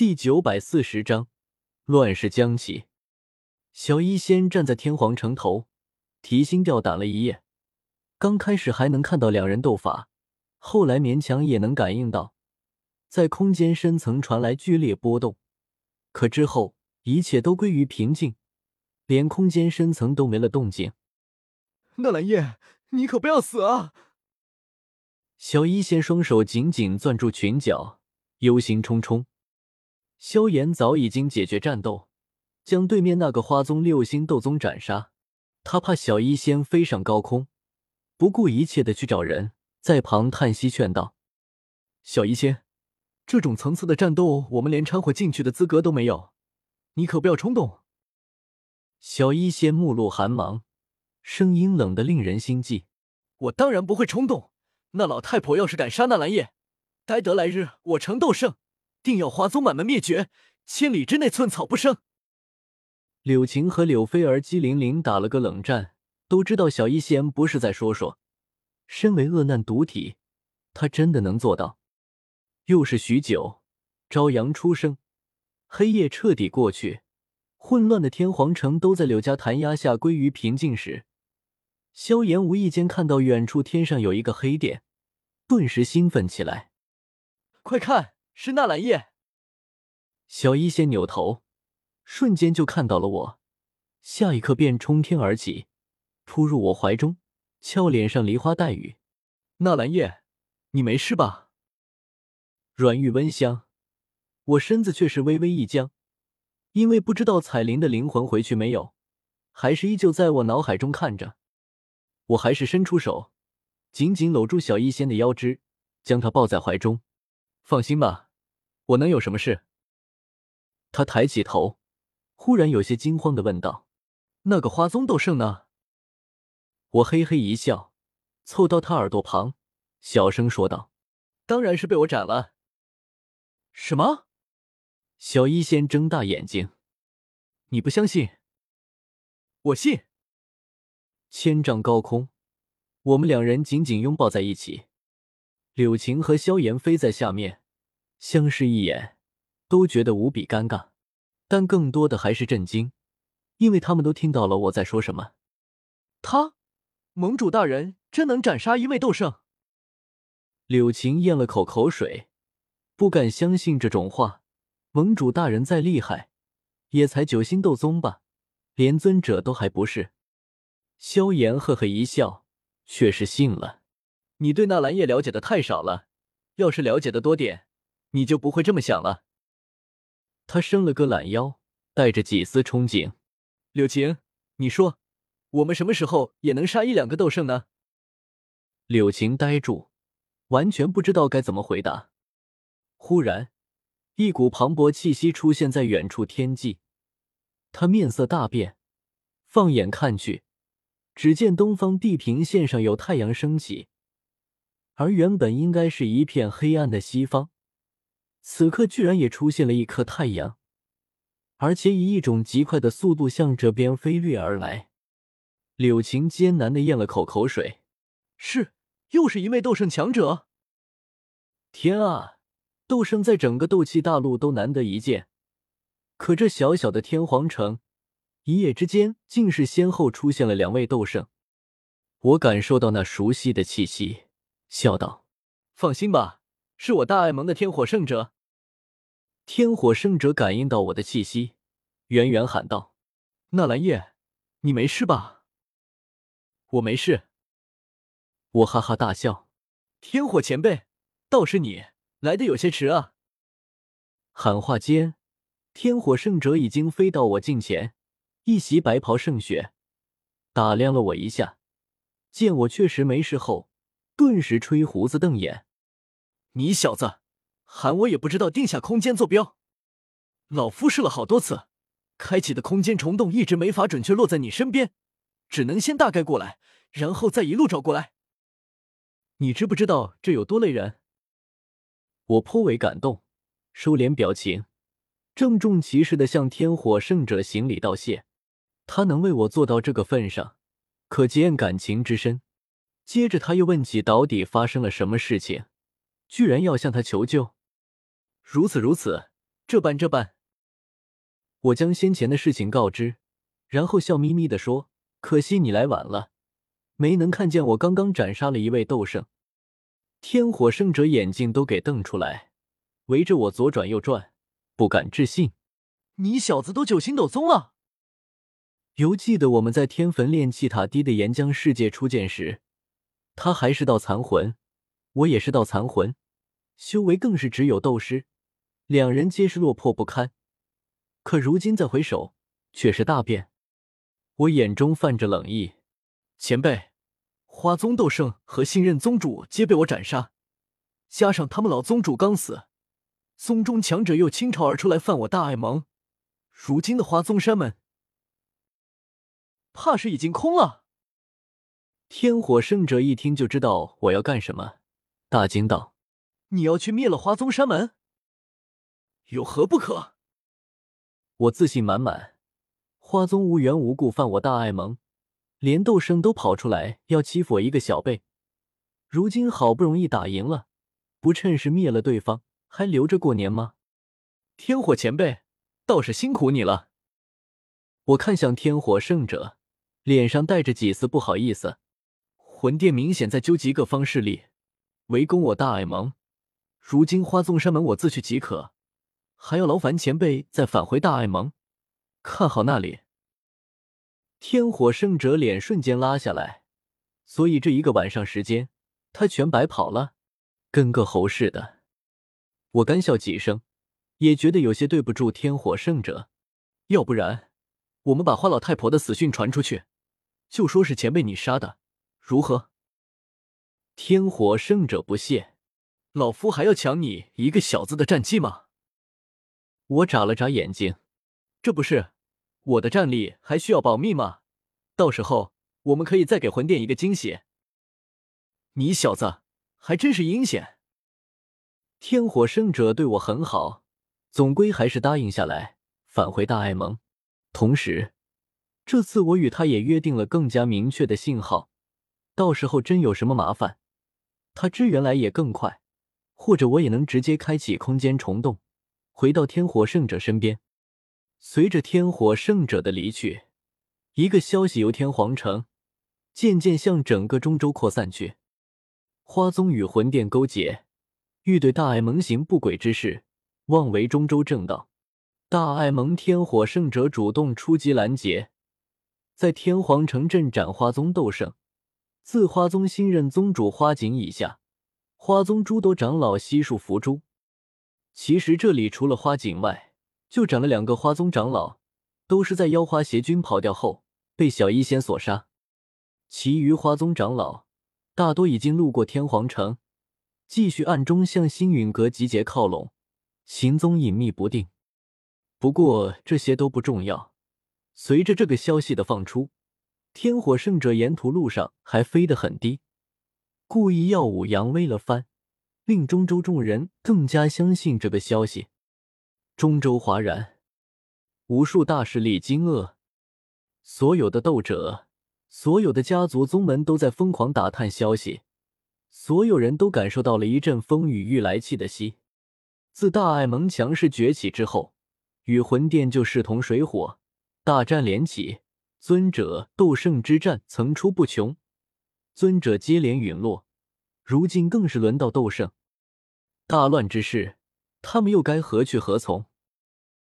第九百四十章，乱世将起。小医仙站在天皇城头，提心吊胆了一夜。刚开始还能看到两人斗法，后来勉强也能感应到，在空间深层传来剧烈波动。可之后一切都归于平静，连空间深层都没了动静。纳兰叶，你可不要死啊！小医仙双手紧紧攥住裙角，忧心忡忡。萧炎早已经解决战斗，将对面那个花宗六星斗宗斩杀。他怕小医仙飞上高空，不顾一切的去找人，在旁叹息劝道：“小医仙，这种层次的战斗，我们连掺和进去的资格都没有，你可不要冲动。”小医仙目露寒芒，声音冷得令人心悸：“我当然不会冲动。那老太婆要是敢杀纳兰叶，待得来日我成斗圣。”定要华宗满门灭绝，千里之内寸草不生。柳晴和柳菲儿机灵灵打了个冷战，都知道小医仙不是在说说。身为恶难毒体，他真的能做到。又是许久，朝阳初升，黑夜彻底过去，混乱的天皇城都在柳家弹压下归于平静时，萧炎无意间看到远处天上有一个黑点，顿时兴奋起来。快看！是纳兰叶，小医仙扭头，瞬间就看到了我，下一刻便冲天而起，扑入我怀中，俏脸上梨花带雨。纳兰叶，你没事吧？软玉温香，我身子却是微微一僵，因为不知道彩铃的灵魂回去没有，还是依旧在我脑海中看着。我还是伸出手，紧紧搂住小医仙的腰肢，将她抱在怀中。放心吧。我能有什么事？他抬起头，忽然有些惊慌的问道：“那个花宗斗圣呢？”我嘿嘿一笑，凑到他耳朵旁，小声说道：“当然是被我斩了。”什么？小医仙睁大眼睛：“你不相信？我信。”千丈高空，我们两人紧紧拥抱在一起，柳晴和萧炎飞在下面。相视一眼，都觉得无比尴尬，但更多的还是震惊，因为他们都听到了我在说什么。他，盟主大人真能斩杀一位斗圣？柳晴咽了口口水，不敢相信这种话。盟主大人再厉害，也才九星斗宗吧，连尊者都还不是。萧炎呵呵一笑，却是信了。你对纳兰叶了解的太少了，要是了解的多点。你就不会这么想了。他伸了个懒腰，带着几丝憧憬。柳晴，你说，我们什么时候也能杀一两个斗圣呢？柳晴呆住，完全不知道该怎么回答。忽然，一股磅礴气息出现在远处天际，他面色大变，放眼看去，只见东方地平线上有太阳升起，而原本应该是一片黑暗的西方。此刻居然也出现了一颗太阳，而且以一种极快的速度向这边飞掠而来。柳晴艰难的咽了口口水，是，又是一位斗圣强者。天啊，斗圣在整个斗气大陆都难得一见，可这小小的天皇城，一夜之间竟是先后出现了两位斗圣。我感受到那熟悉的气息，笑道：“放心吧。”是我大爱盟的天火圣者。天火圣者感应到我的气息，远远喊道：“纳兰叶，你没事吧？”“我没事。”我哈哈大笑。天火前辈，倒是你来的有些迟啊！喊话间，天火圣者已经飞到我近前，一袭白袍胜雪，打量了我一下，见我确实没事后，顿时吹胡子瞪眼。你小子喊我也不知道定下空间坐标，老夫试了好多次，开启的空间虫洞一直没法准确落在你身边，只能先大概过来，然后再一路找过来。你知不知道这有多累人？我颇为感动，收敛表情，郑重其事的向天火圣者行礼道谢。他能为我做到这个份上，可见感情之深。接着他又问起到底发生了什么事情。居然要向他求救，如此如此，这般这般。我将先前的事情告知，然后笑眯眯的说：“可惜你来晚了，没能看见我刚刚斩杀了一位斗圣。”天火圣者眼睛都给瞪出来，围着我左转右转，不敢置信：“你小子都九星斗宗了？”犹记得我们在天坟炼气塔低的岩浆世界初见时，他还是道残魂，我也是道残魂，修为更是只有斗师，两人皆是落魄不堪。可如今再回首，却是大变。我眼中泛着冷意，前辈，花宗斗圣和新任宗主皆被我斩杀，加上他们老宗主刚死，宗中强者又倾巢而出来犯我大爱盟，如今的花宗山门。怕是已经空了。天火圣者一听就知道我要干什么，大惊道：“你要去灭了花宗山门？有何不可？”我自信满满，花宗无缘无故犯我大爱盟，连斗圣都跑出来要欺负我一个小辈，如今好不容易打赢了，不趁势灭了对方，还留着过年吗？天火前辈，倒是辛苦你了。我看向天火圣者。脸上带着几丝不好意思，魂殿明显在纠集各方势力，围攻我大爱盟。如今花宗山门我自去即可，还要劳烦前辈再返回大爱盟，看好那里。天火圣者脸瞬间拉下来，所以这一个晚上时间，他全白跑了，跟个猴似的。我干笑几声，也觉得有些对不住天火圣者，要不然我们把花老太婆的死讯传出去。就说是前辈你杀的，如何？天火圣者不屑，老夫还要抢你一个小子的战绩吗？我眨了眨眼睛，这不是我的战力还需要保密吗？到时候我们可以再给魂殿一个惊喜。你小子还真是阴险！天火圣者对我很好，总归还是答应下来返回大爱盟，同时。这次我与他也约定了更加明确的信号，到时候真有什么麻烦，他支援来也更快，或者我也能直接开启空间虫洞，回到天火圣者身边。随着天火圣者的离去，一个消息由天皇城渐渐向整个中州扩散去。花宗与魂殿勾结，欲对大爱盟行不轨之事，妄为中州正道。大爱盟天火圣者主动出击拦截。在天皇城镇斩花宗斗圣，自花宗新任宗主花锦以下，花宗诸多长老悉数伏诛。其实这里除了花锦外，就斩了两个花宗长老，都是在妖花邪君跑掉后被小医仙所杀。其余花宗长老大多已经路过天皇城，继续暗中向星陨阁集结靠拢，行踪隐秘不定。不过这些都不重要。随着这个消息的放出，天火圣者沿途路上还飞得很低，故意耀武扬威了番，令中州众人更加相信这个消息。中州哗然，无数大势力惊愕，所有的斗者、所有的家族宗门都在疯狂打探消息，所有人都感受到了一阵风雨欲来气的息。自大爱盟强势崛起之后，与魂殿就势同水火。大战连起，尊者斗圣之战层出不穷，尊者接连陨落。如今更是轮到斗圣，大乱之势，他们又该何去何从？